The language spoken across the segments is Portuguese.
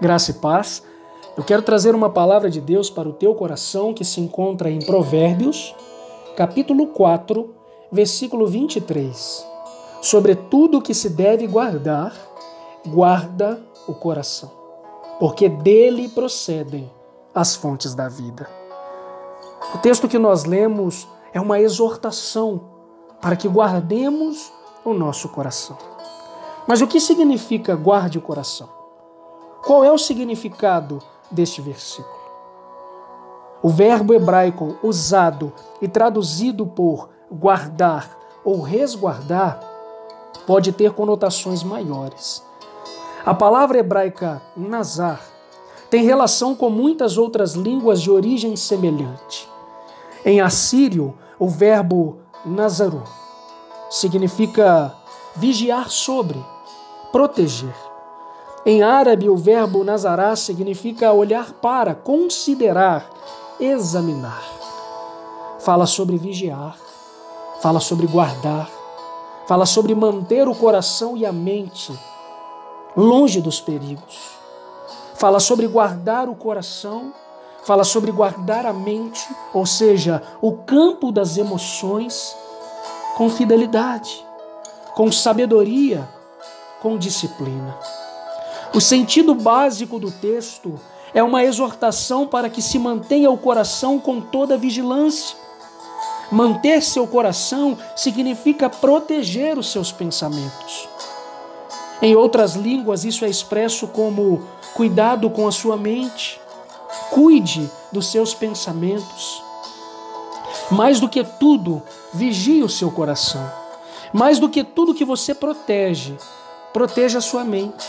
Graça e paz. Eu quero trazer uma palavra de Deus para o teu coração que se encontra em Provérbios, capítulo 4, versículo 23. Sobre tudo que se deve guardar, guarda o coração, porque dele procedem as fontes da vida. O texto que nós lemos é uma exortação para que guardemos o nosso coração. Mas o que significa guarde o coração? Qual é o significado deste versículo? O verbo hebraico usado e traduzido por guardar ou resguardar pode ter conotações maiores. A palavra hebraica nazar tem relação com muitas outras línguas de origem semelhante. Em assírio, o verbo nazaru significa vigiar sobre, proteger. Em árabe, o verbo nazará significa olhar para, considerar, examinar. Fala sobre vigiar, fala sobre guardar, fala sobre manter o coração e a mente longe dos perigos. Fala sobre guardar o coração fala sobre guardar a mente, ou seja, o campo das emoções, com fidelidade, com sabedoria, com disciplina. O sentido básico do texto é uma exortação para que se mantenha o coração com toda vigilância. Manter seu coração significa proteger os seus pensamentos. Em outras línguas, isso é expresso como cuidado com a sua mente, Cuide dos seus pensamentos. Mais do que tudo, vigie o seu coração. Mais do que tudo que você protege, proteja a sua mente.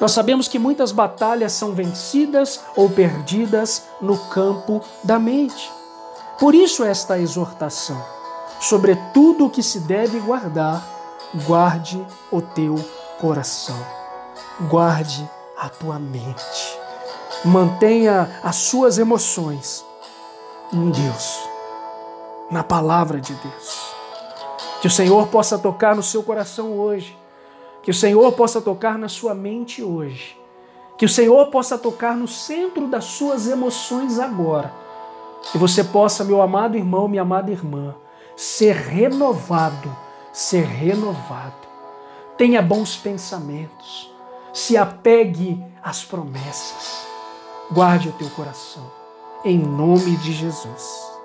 Nós sabemos que muitas batalhas são vencidas ou perdidas no campo da mente. Por isso, esta exortação: sobre tudo o que se deve guardar, guarde o teu coração, guarde a tua mente. Mantenha as suas emoções em Deus, na palavra de Deus. Que o Senhor possa tocar no seu coração hoje. Que o Senhor possa tocar na sua mente hoje. Que o Senhor possa tocar no centro das suas emoções agora. Que você possa, meu amado irmão, minha amada irmã, ser renovado, ser renovado. Tenha bons pensamentos. Se apegue às promessas guarde o teu coração. Em nome de Jesus.